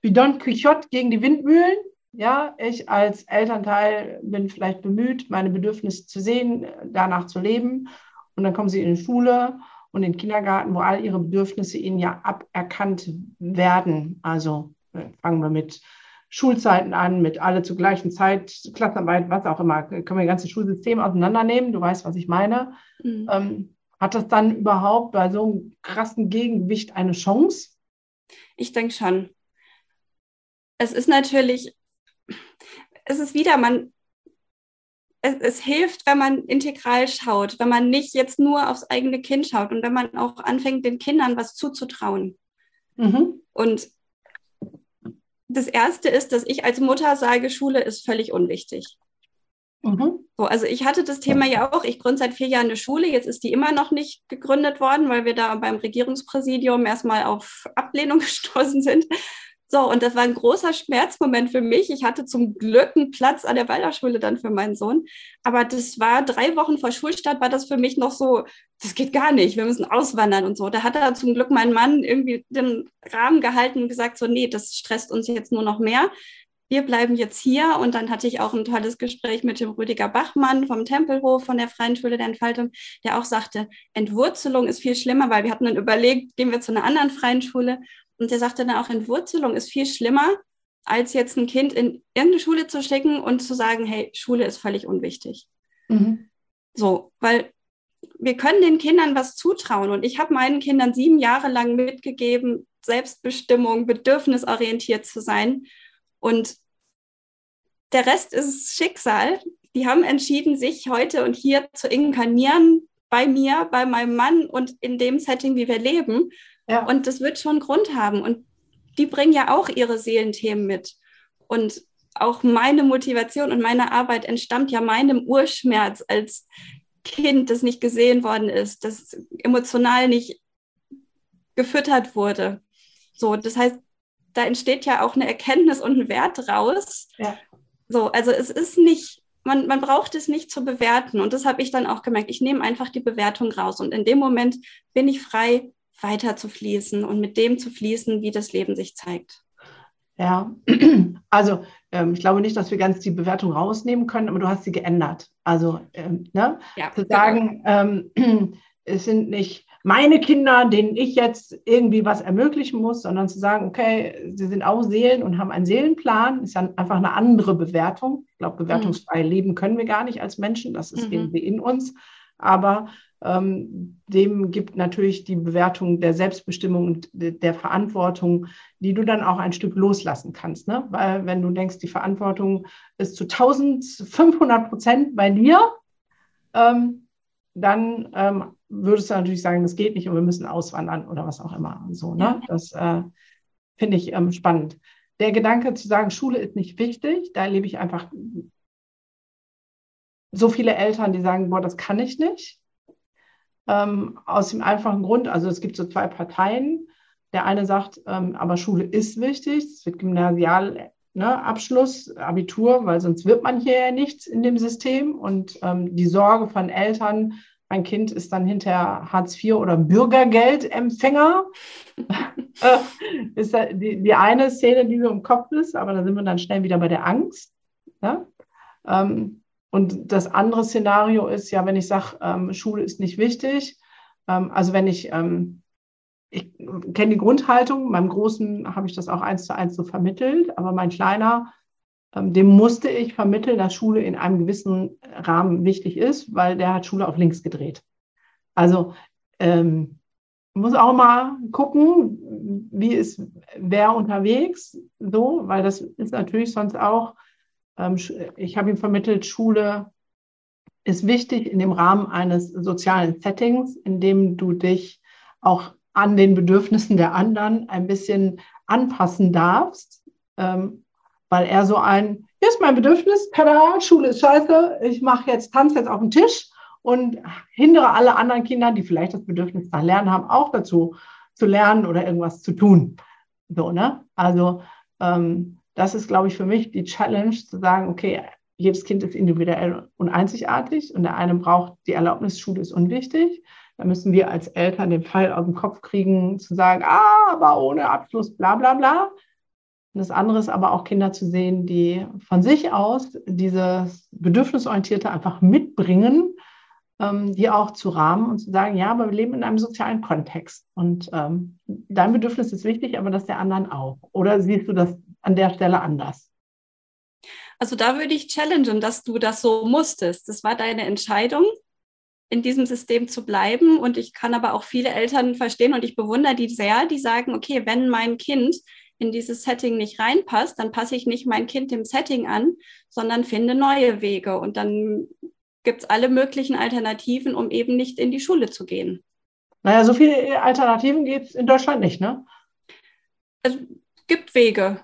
wie Don Quixote gegen die Windmühlen. Ja, ich als Elternteil bin vielleicht bemüht, meine Bedürfnisse zu sehen, danach zu leben. Und dann kommen sie in die Schule und in den Kindergarten, wo all ihre Bedürfnisse ihnen ja aberkannt werden. Also äh, fangen wir mit Schulzeiten an, mit alle zur gleichen Zeit, Klassenarbeit, was auch immer. Können wir das ganze Schulsystem auseinandernehmen? Du weißt, was ich meine. Mhm. Ähm, hat das dann überhaupt bei so einem krassen Gegengewicht eine Chance? Ich denke schon. Es ist natürlich, es ist wieder, man, es, es, hilft, wenn man integral schaut, wenn man nicht jetzt nur aufs eigene Kind schaut und wenn man auch anfängt, den Kindern was zuzutrauen. Mhm. Und das Erste ist, dass ich als Mutter sage, Schule ist völlig unwichtig. Mhm. So, also ich hatte das Thema ja auch, ich gründe seit vier Jahren eine Schule, jetzt ist die immer noch nicht gegründet worden, weil wir da beim Regierungspräsidium erstmal auf Ablehnung gestoßen sind. So, und das war ein großer Schmerzmoment für mich. Ich hatte zum Glück einen Platz an der Waldorfschule dann für meinen Sohn. Aber das war drei Wochen vor Schulstart, war das für mich noch so, das geht gar nicht, wir müssen auswandern und so. Da hat er zum Glück mein Mann irgendwie den Rahmen gehalten und gesagt, so, nee, das stresst uns jetzt nur noch mehr. Wir bleiben jetzt hier. Und dann hatte ich auch ein tolles Gespräch mit dem Rüdiger Bachmann vom Tempelhof, von der Freien Schule der Entfaltung, der auch sagte, Entwurzelung ist viel schlimmer, weil wir hatten dann überlegt, gehen wir zu einer anderen freien Schule. Und der sagte dann auch, Entwurzelung ist viel schlimmer, als jetzt ein Kind in irgendeine Schule zu schicken und zu sagen, hey, Schule ist völlig unwichtig. Mhm. So, weil wir können den Kindern was zutrauen. Und ich habe meinen Kindern sieben Jahre lang mitgegeben, Selbstbestimmung, bedürfnisorientiert zu sein. Und der Rest ist Schicksal. Die haben entschieden, sich heute und hier zu inkarnieren, bei mir, bei meinem Mann und in dem Setting, wie wir leben. Ja. Und das wird schon Grund haben. Und die bringen ja auch ihre Seelenthemen mit. Und auch meine Motivation und meine Arbeit entstammt ja meinem Urschmerz als Kind, das nicht gesehen worden ist, das emotional nicht gefüttert wurde. So, das heißt, da entsteht ja auch eine Erkenntnis und ein Wert raus. Ja. So, also es ist nicht, man, man braucht es nicht zu bewerten. Und das habe ich dann auch gemerkt. Ich nehme einfach die Bewertung raus. Und in dem Moment bin ich frei, weiter zu fließen und mit dem zu fließen, wie das Leben sich zeigt. Ja, also ähm, ich glaube nicht, dass wir ganz die Bewertung rausnehmen können, aber du hast sie geändert. Also ähm, ne? ja, zu genau. sagen, ähm, es sind nicht meine Kinder, denen ich jetzt irgendwie was ermöglichen muss, sondern zu sagen, okay, sie sind auch Seelen und haben einen Seelenplan, ist ja einfach eine andere Bewertung. Ich glaube, bewertungsfrei mhm. leben können wir gar nicht als Menschen, das ist mhm. irgendwie in uns. Aber ähm, dem gibt natürlich die Bewertung der Selbstbestimmung und der Verantwortung, die du dann auch ein Stück loslassen kannst. Ne? Weil wenn du denkst, die Verantwortung ist zu 1500 Prozent bei dir, ähm, dann ähm, würdest du natürlich sagen, das geht nicht und wir müssen auswandern oder was auch immer. So, ne? Das äh, finde ich ähm, spannend. Der Gedanke zu sagen, Schule ist nicht wichtig, da erlebe ich einfach so viele Eltern, die sagen, boah, das kann ich nicht. Ähm, aus dem einfachen Grund, also es gibt so zwei Parteien. Der eine sagt, ähm, aber Schule ist wichtig, es wird Gymnasial, ne, Abschluss, Abitur, weil sonst wird man hier ja nichts in dem System. Und ähm, die Sorge von Eltern, mein Kind ist dann hinterher Hartz IV oder Bürgergeldempfänger. Äh, ist die, die eine Szene, die so im Kopf ist, aber da sind wir dann schnell wieder bei der Angst. Ja? Ähm, und das andere Szenario ist ja, wenn ich sage, ähm, Schule ist nicht wichtig. Ähm, also wenn ich, ähm, ich kenne die Grundhaltung, meinem Großen habe ich das auch eins zu eins so vermittelt, aber mein Kleiner, ähm, dem musste ich vermitteln, dass Schule in einem gewissen Rahmen wichtig ist, weil der hat Schule auf links gedreht. Also ähm, muss auch mal gucken, wie ist wer unterwegs, so, weil das ist natürlich sonst auch ich habe ihm vermittelt, Schule ist wichtig in dem Rahmen eines sozialen Settings, in dem du dich auch an den Bedürfnissen der anderen ein bisschen anpassen darfst, ähm, weil er so ein, hier ist mein Bedürfnis, tada, Schule ist scheiße, ich mache jetzt Tanz jetzt auf dem Tisch und hindere alle anderen Kinder, die vielleicht das Bedürfnis nach Lernen haben, auch dazu zu lernen oder irgendwas zu tun. So, ne? Also ähm, das ist, glaube ich, für mich die Challenge zu sagen, okay, jedes Kind ist individuell und einzigartig und der eine braucht die Erlaubnis, Schule ist unwichtig. Da müssen wir als Eltern den Fall aus dem Kopf kriegen, zu sagen, ah, aber ohne Abschluss, bla bla bla. Und das andere ist aber auch Kinder zu sehen, die von sich aus dieses Bedürfnisorientierte einfach mitbringen, ähm, die auch zu rahmen und zu sagen, ja, aber wir leben in einem sozialen Kontext und ähm, dein Bedürfnis ist wichtig, aber das der anderen auch. Oder siehst du das an der Stelle anders? Also da würde ich challengen, dass du das so musstest. Das war deine Entscheidung, in diesem System zu bleiben. Und ich kann aber auch viele Eltern verstehen und ich bewundere die sehr, die sagen, okay, wenn mein Kind in dieses Setting nicht reinpasst, dann passe ich nicht mein Kind dem Setting an, sondern finde neue Wege. Und dann gibt es alle möglichen Alternativen, um eben nicht in die Schule zu gehen. Naja, so viele Alternativen gibt es in Deutschland nicht, ne? Es gibt Wege.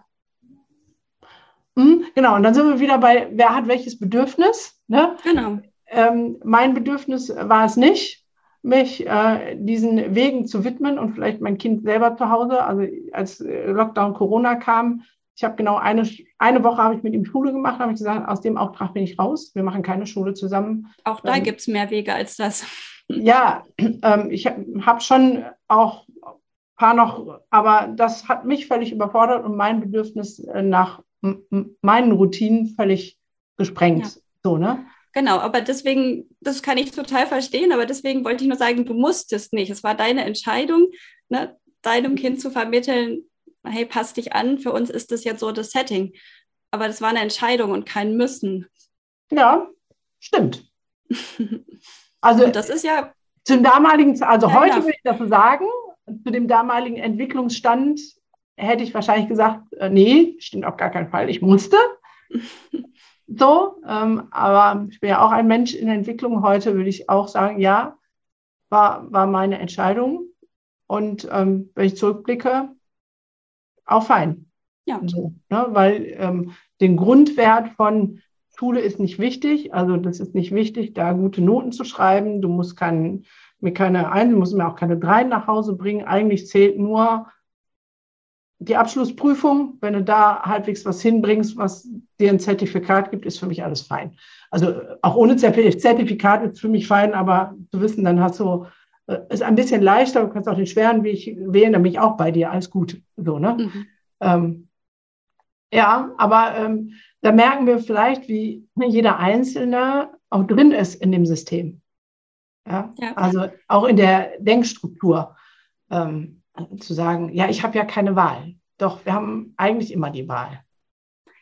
Hm, genau, und dann sind wir wieder bei, wer hat welches Bedürfnis. Ne? Genau. Ähm, mein Bedürfnis war es nicht, mich äh, diesen Wegen zu widmen und vielleicht mein Kind selber zu Hause. Also als Lockdown Corona kam, ich habe genau eine, eine Woche habe ich mit ihm Schule gemacht, habe ich gesagt, aus dem Auftrag bin ich raus. Wir machen keine Schule zusammen. Auch da ähm, gibt es mehr Wege als das. Ja, ähm, ich habe hab schon auch ein paar noch, aber das hat mich völlig überfordert und mein Bedürfnis äh, nach meinen Routinen völlig gesprengt. Ja. So, ne? Genau, aber deswegen, das kann ich total verstehen, aber deswegen wollte ich nur sagen, du musstest nicht. Es war deine Entscheidung, ne, deinem Kind zu vermitteln, hey, passt dich an, für uns ist das jetzt so das Setting. Aber das war eine Entscheidung und kein Müssen. Ja, stimmt. Also und das ist ja zum damaligen, also heute würde ich das sagen, zu dem damaligen Entwicklungsstand hätte ich wahrscheinlich gesagt, äh, nee, stimmt auf gar keinen Fall, ich musste. so, ähm, aber ich bin ja auch ein Mensch in Entwicklung. Heute würde ich auch sagen, ja, war, war meine Entscheidung. Und ähm, wenn ich zurückblicke, auch fein. Ja. So, ne? Weil ähm, den Grundwert von Schule ist nicht wichtig. Also das ist nicht wichtig, da gute Noten zu schreiben. Du musst kein, mir keine ein, du musst mir auch keine drei nach Hause bringen. Eigentlich zählt nur, die Abschlussprüfung, wenn du da halbwegs was hinbringst, was dir ein Zertifikat gibt, ist für mich alles fein. Also auch ohne Zertifikat ist für mich fein, aber zu wissen, dann hast du, äh, ist ein bisschen leichter, du kannst auch den schweren Weg wählen, dann bin ich auch bei dir, alles gut. So, ne? Mhm. Ähm, ja, aber ähm, da merken wir vielleicht, wie jeder Einzelne auch drin ist in dem System. Ja? ja. Also auch in der Denkstruktur. Ähm, zu sagen, ja, ich habe ja keine Wahl. Doch, wir haben eigentlich immer die Wahl.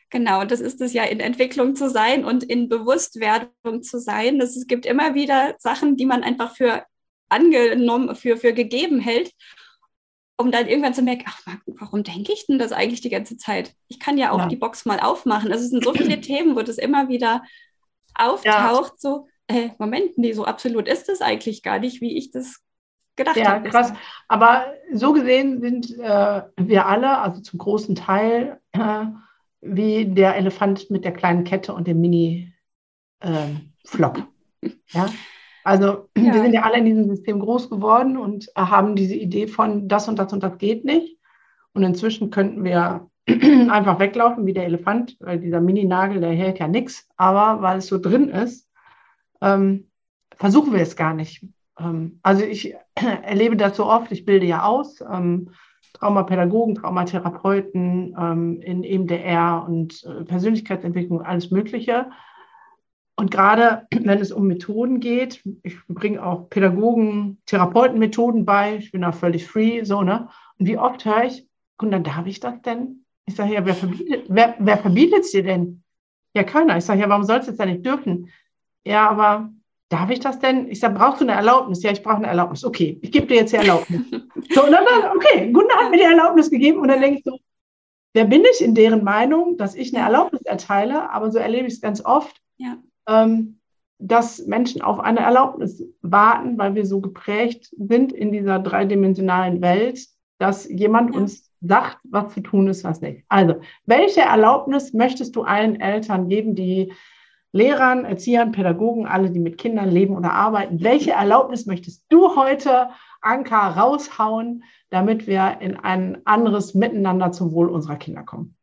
Genau, das ist es ja, in Entwicklung zu sein und in Bewusstwerdung zu sein. Das, es gibt immer wieder Sachen, die man einfach für angenommen, für, für gegeben hält, um dann irgendwann zu merken, ach, warum denke ich denn das eigentlich die ganze Zeit? Ich kann ja auch ja. die Box mal aufmachen. Also es sind so viele Themen, wo das immer wieder auftaucht, ja. so, äh, Moment, nee, so absolut ist das eigentlich gar nicht, wie ich das gedacht ja, habe. Krass. Aber so gesehen sind äh, wir alle, also zum großen Teil, äh, wie der Elefant mit der kleinen Kette und dem Mini-Flock. Ähm, ja? Also ja. wir sind ja alle in diesem System groß geworden und haben diese Idee von das und das und das geht nicht. Und inzwischen könnten wir einfach weglaufen wie der Elefant, weil dieser Mini-Nagel, der hält ja nichts. Aber weil es so drin ist, ähm, versuchen wir es gar nicht. Ähm, also ich erlebe das so oft, ich bilde ja aus, ähm, Traumapädagogen, Traumatherapeuten ähm, in EMDR und äh, Persönlichkeitsentwicklung, alles Mögliche. Und gerade wenn es um Methoden geht, ich bringe auch Pädagogen, Therapeutenmethoden bei, ich bin auch völlig free, so, ne? Und wie oft höre ich, und dann darf ich das denn? Ich sage, ja, wer verbietet wer, wer verbietet es dir denn? Ja, keiner. Ich sage, ja, warum sollst du es denn nicht dürfen? Ja, aber darf ich das denn? Ich sage, brauchst du eine Erlaubnis? Ja, ich brauche eine Erlaubnis. Okay, ich gebe dir jetzt die Erlaubnis. so, und dann, okay, Gunnar hat mir die Erlaubnis gegeben und dann denke ich so, wer bin ich in deren Meinung, dass ich eine Erlaubnis erteile? Aber so erlebe ich es ganz oft, ja. ähm, dass Menschen auf eine Erlaubnis warten, weil wir so geprägt sind in dieser dreidimensionalen Welt, dass jemand ja. uns sagt, was zu tun ist, was nicht. Also, welche Erlaubnis möchtest du allen Eltern geben, die Lehrern, Erziehern, Pädagogen, alle, die mit Kindern leben oder arbeiten. Welche Erlaubnis möchtest du heute, Anka, raushauen, damit wir in ein anderes Miteinander zum Wohl unserer Kinder kommen?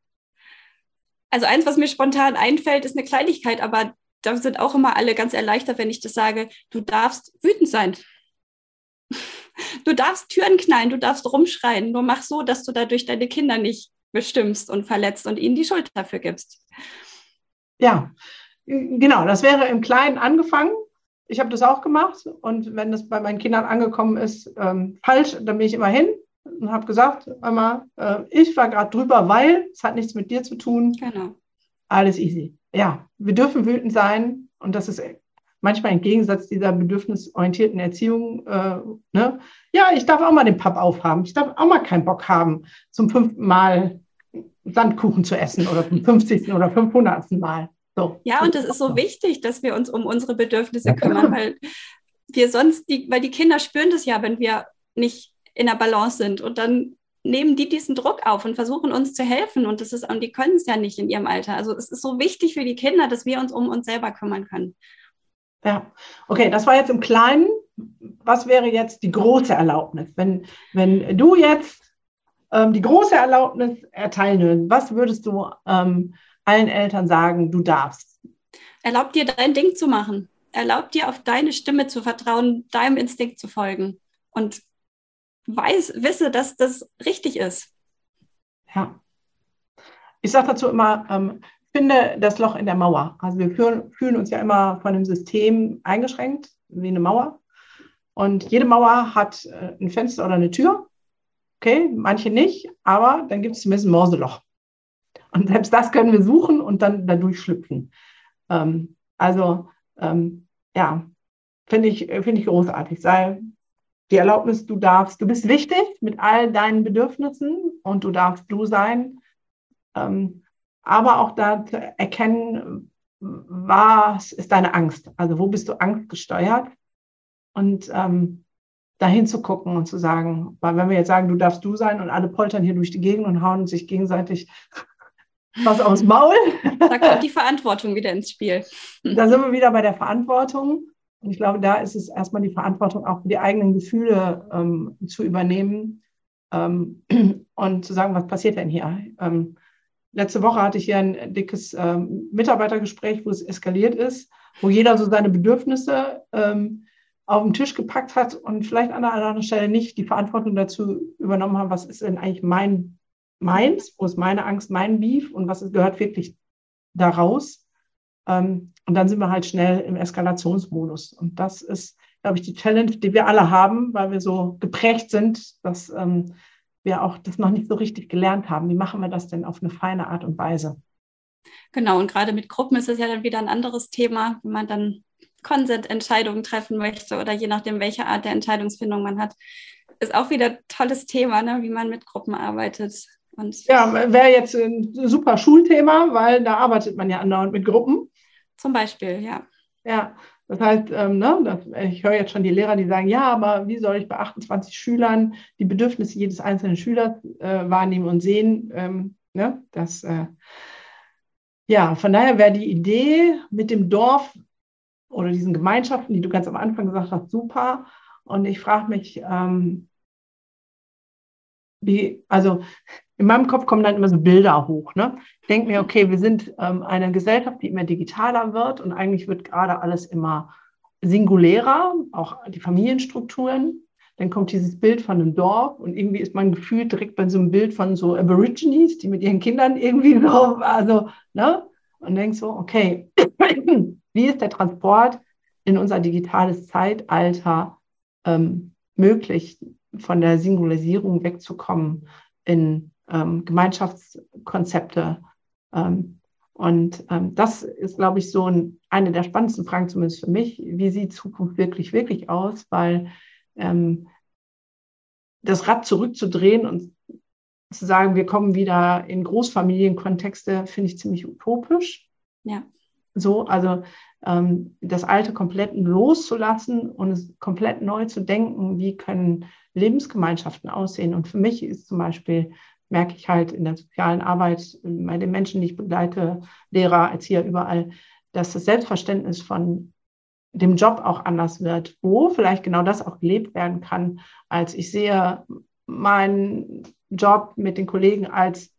Also eins, was mir spontan einfällt, ist eine Kleinigkeit, aber da sind auch immer alle ganz erleichtert, wenn ich das sage. Du darfst wütend sein. Du darfst Türen knallen, du darfst rumschreien. Nur mach so, dass du dadurch deine Kinder nicht bestimmst und verletzt und ihnen die Schuld dafür gibst. Ja, Genau, das wäre im Kleinen angefangen. Ich habe das auch gemacht und wenn das bei meinen Kindern angekommen ist, ähm, falsch, dann bin ich immer hin und habe gesagt, Mama, äh, ich war gerade drüber, weil es hat nichts mit dir zu tun. Genau. Alles easy. Ja, wir dürfen wütend sein und das ist manchmal im Gegensatz dieser bedürfnisorientierten Erziehung. Äh, ne? Ja, ich darf auch mal den Papp aufhaben. Ich darf auch mal keinen Bock haben, zum fünften Mal Sandkuchen zu essen oder zum 50. oder 500. Mal. So. Ja, und es ist so wichtig, dass wir uns um unsere Bedürfnisse kümmern, weil wir sonst, die, weil die Kinder spüren das ja, wenn wir nicht in der Balance sind und dann nehmen die diesen Druck auf und versuchen uns zu helfen und das ist und die können es ja nicht in ihrem Alter. Also es ist so wichtig für die Kinder, dass wir uns um uns selber kümmern können. Ja, okay, das war jetzt im Kleinen. Was wäre jetzt die große Erlaubnis? Wenn, wenn du jetzt ähm, die große Erlaubnis erteilen würdest, was würdest du ähm, allen Eltern sagen, du darfst. Erlaub dir dein Ding zu machen. Erlaub dir auf deine Stimme zu vertrauen, deinem Instinkt zu folgen und weiß, wisse, dass das richtig ist. Ja. Ich sage dazu immer, ähm, finde das Loch in der Mauer. Also wir fühlen, fühlen uns ja immer von dem System eingeschränkt, wie eine Mauer. Und jede Mauer hat äh, ein Fenster oder eine Tür. Okay, manche nicht, aber dann gibt es zumindest ein Morseloch. Und selbst das können wir suchen und dann dadurch schlüpfen. Ähm, also ähm, ja, finde ich, find ich großartig. Sei die Erlaubnis, du darfst, du bist wichtig mit all deinen Bedürfnissen und du darfst du sein. Ähm, aber auch da erkennen, was ist deine Angst? Also wo bist du angstgesteuert? Und ähm, dahin zu gucken und zu sagen, weil wenn wir jetzt sagen, du darfst du sein und alle poltern hier durch die Gegend und hauen sich gegenseitig was aus Maul. Da kommt die Verantwortung wieder ins Spiel. Da sind wir wieder bei der Verantwortung. Und ich glaube, da ist es erstmal die Verantwortung, auch die eigenen Gefühle ähm, zu übernehmen ähm, und zu sagen, was passiert denn hier? Ähm, letzte Woche hatte ich hier ein dickes ähm, Mitarbeitergespräch, wo es eskaliert ist, wo jeder so seine Bedürfnisse ähm, auf den Tisch gepackt hat und vielleicht an einer anderen Stelle nicht die Verantwortung dazu übernommen hat, was ist denn eigentlich mein meins, wo ist meine Angst, mein Beef und was gehört wirklich daraus. Ähm, und dann sind wir halt schnell im Eskalationsmodus. Und das ist, glaube ich, die Challenge, die wir alle haben, weil wir so geprägt sind, dass ähm, wir auch das noch nicht so richtig gelernt haben. Wie machen wir das denn auf eine feine Art und Weise? Genau, und gerade mit Gruppen ist es ja dann wieder ein anderes Thema, wenn man dann Konsententscheidungen treffen möchte oder je nachdem, welche Art der Entscheidungsfindung man hat. Ist auch wieder ein tolles Thema, ne, wie man mit Gruppen arbeitet. Und ja, wäre jetzt ein super Schulthema, weil da arbeitet man ja andauernd mit Gruppen. Zum Beispiel, ja. Ja, das heißt, ähm, ne, das, ich höre jetzt schon die Lehrer, die sagen, ja, aber wie soll ich bei 28 Schülern die Bedürfnisse jedes einzelnen Schülers äh, wahrnehmen und sehen? Ähm, ne, das, äh, ja, von daher wäre die Idee mit dem Dorf oder diesen Gemeinschaften, die du ganz am Anfang gesagt hast, super. Und ich frage mich, ähm, wie, also in meinem Kopf kommen dann immer so Bilder hoch. Ne? Ich denke mir, okay, wir sind ähm, eine Gesellschaft, die immer digitaler wird und eigentlich wird gerade alles immer singulärer, auch die Familienstrukturen. Dann kommt dieses Bild von einem Dorf und irgendwie ist man gefühlt direkt bei so einem Bild von so Aborigines, die mit ihren Kindern irgendwie so, also, ne? Und denkst so, okay, wie ist der Transport in unser digitales Zeitalter ähm, möglich, von der Singularisierung wegzukommen in ähm, Gemeinschaftskonzepte. Ähm, und ähm, das ist, glaube ich, so ein, eine der spannendsten Fragen, zumindest für mich. Wie sieht Zukunft wirklich, wirklich aus? Weil ähm, das Rad zurückzudrehen und zu sagen, wir kommen wieder in Großfamilienkontexte, finde ich ziemlich utopisch. Ja. So, also ähm, das Alte komplett loszulassen und es komplett neu zu denken, wie können Lebensgemeinschaften aussehen. Und für mich ist zum Beispiel, merke ich halt in der sozialen Arbeit, bei den Menschen, die ich begleite, Lehrer, Erzieher, überall, dass das Selbstverständnis von dem Job auch anders wird, wo vielleicht genau das auch gelebt werden kann, als ich sehe meinen Job mit den Kollegen als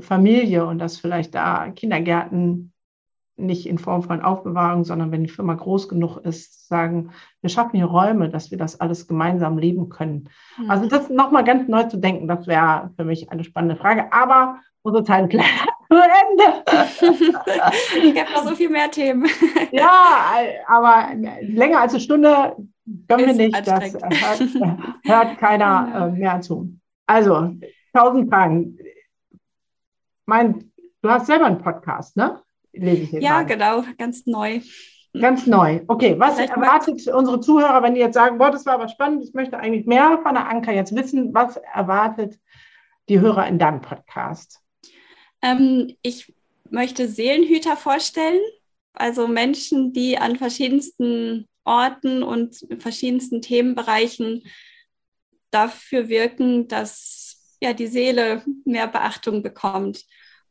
Familie und dass vielleicht da Kindergärten nicht in Form von Aufbewahrung, sondern wenn die Firma groß genug ist, sagen, wir schaffen hier Räume, dass wir das alles gemeinsam leben können. Mhm. Also das nochmal ganz neu zu denken, das wäre für mich eine spannende Frage. Aber unsere Zeit ist leider zu Ende. ich habe noch so viel mehr Themen. ja, aber länger als eine Stunde können wir nicht. Das hört, hört keiner äh, mehr zu. Also, tausend Fragen. Mein, du hast selber einen Podcast, ne? Lese ich Ja, gerade. genau, ganz neu. Ganz neu. Okay, was Vielleicht erwartet unsere Zuhörer, wenn die jetzt sagen, boah, das war aber spannend, ich möchte eigentlich mehr von der Anker jetzt wissen, was erwartet die Hörer in deinem Podcast? Ähm, ich möchte Seelenhüter vorstellen, also Menschen, die an verschiedensten Orten und verschiedensten Themenbereichen dafür wirken, dass ja die Seele mehr Beachtung bekommt.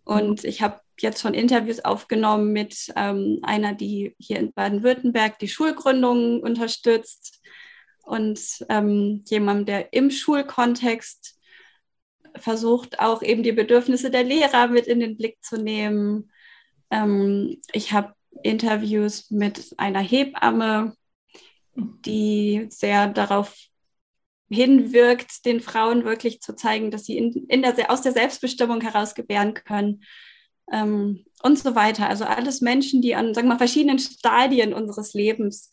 Und ich habe jetzt schon Interviews aufgenommen mit ähm, einer, die hier in Baden-Württemberg die Schulgründung unterstützt und ähm, jemandem, der im Schulkontext versucht, auch eben die Bedürfnisse der Lehrer mit in den Blick zu nehmen. Ähm, ich habe Interviews mit einer Hebamme, die sehr darauf hinwirkt, den Frauen wirklich zu zeigen, dass sie in, in der, aus der Selbstbestimmung heraus gebären können ähm, und so weiter. Also alles Menschen, die an, sagen wir mal, verschiedenen Stadien unseres Lebens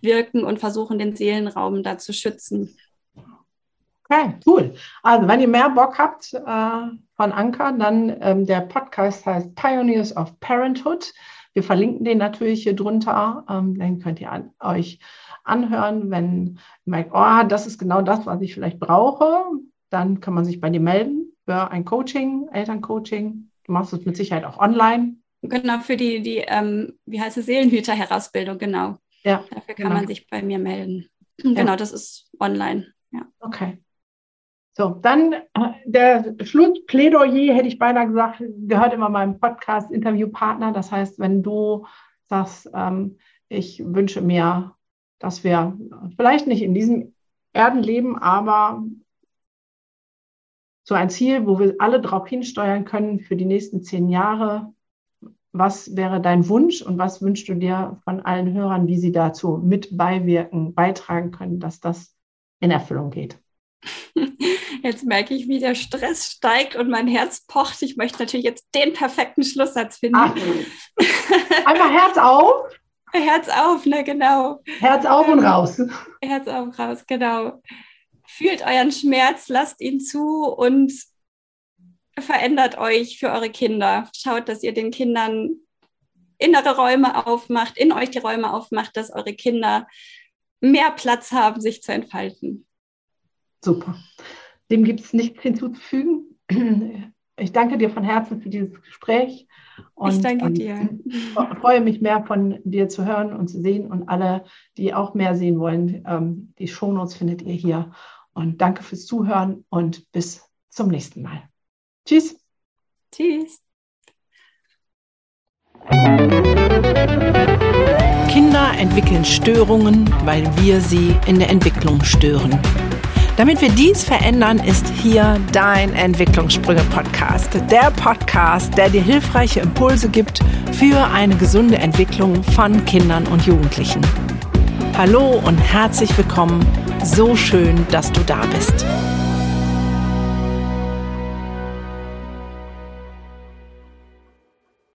wirken und versuchen, den Seelenraum da zu schützen. Okay, cool. Also wenn ihr mehr Bock habt äh, von Anker, dann ähm, der Podcast heißt Pioneers of Parenthood. Wir verlinken den natürlich hier drunter. Ähm, dann könnt ihr an, euch anhören, wenn ihr merkt, oh, das ist genau das, was ich vielleicht brauche. Dann kann man sich bei dir melden für ein Coaching, Elterncoaching Du machst es mit Sicherheit auch online. Genau, für die, die ähm, wie heißt es, Seelenhüter-Herausbildung, genau. Ja, Dafür kann genau. man sich bei mir melden. Ja. Genau, das ist online. Ja. Okay. So, dann äh, der Schlussplädoyer, hätte ich beinahe gesagt, gehört immer meinem Podcast Interviewpartner. Das heißt, wenn du sagst, ähm, ich wünsche mir, dass wir vielleicht nicht in diesem Erdenleben, aber so ein Ziel, wo wir alle darauf hinsteuern können für die nächsten zehn Jahre. Was wäre dein Wunsch und was wünschst du dir von allen Hörern, wie sie dazu mit beiwirken, beitragen können, dass das in Erfüllung geht? Jetzt merke ich, wie der Stress steigt und mein Herz pocht. Ich möchte natürlich jetzt den perfekten Schlusssatz finden. Ach, einfach Herz auf. Herz auf, ne, genau. Herz auf und raus. Herz auf, raus, genau fühlt euren Schmerz, lasst ihn zu und verändert euch für eure Kinder. Schaut, dass ihr den Kindern innere Räume aufmacht, in euch die Räume aufmacht, dass eure Kinder mehr Platz haben, sich zu entfalten. Super. Dem gibt es nichts hinzuzufügen. Ich danke dir von Herzen für dieses Gespräch. Und, ich danke dir. Freue mich mehr von dir zu hören und zu sehen. Und alle, die auch mehr sehen wollen, ähm, die Shownotes findet ihr hier. Und danke fürs Zuhören und bis zum nächsten Mal. Tschüss. Tschüss. Kinder entwickeln Störungen, weil wir sie in der Entwicklung stören. Damit wir dies verändern, ist hier dein Entwicklungssprünge-Podcast. Der Podcast, der dir hilfreiche Impulse gibt für eine gesunde Entwicklung von Kindern und Jugendlichen. Hallo und herzlich willkommen. So schön, dass du da bist.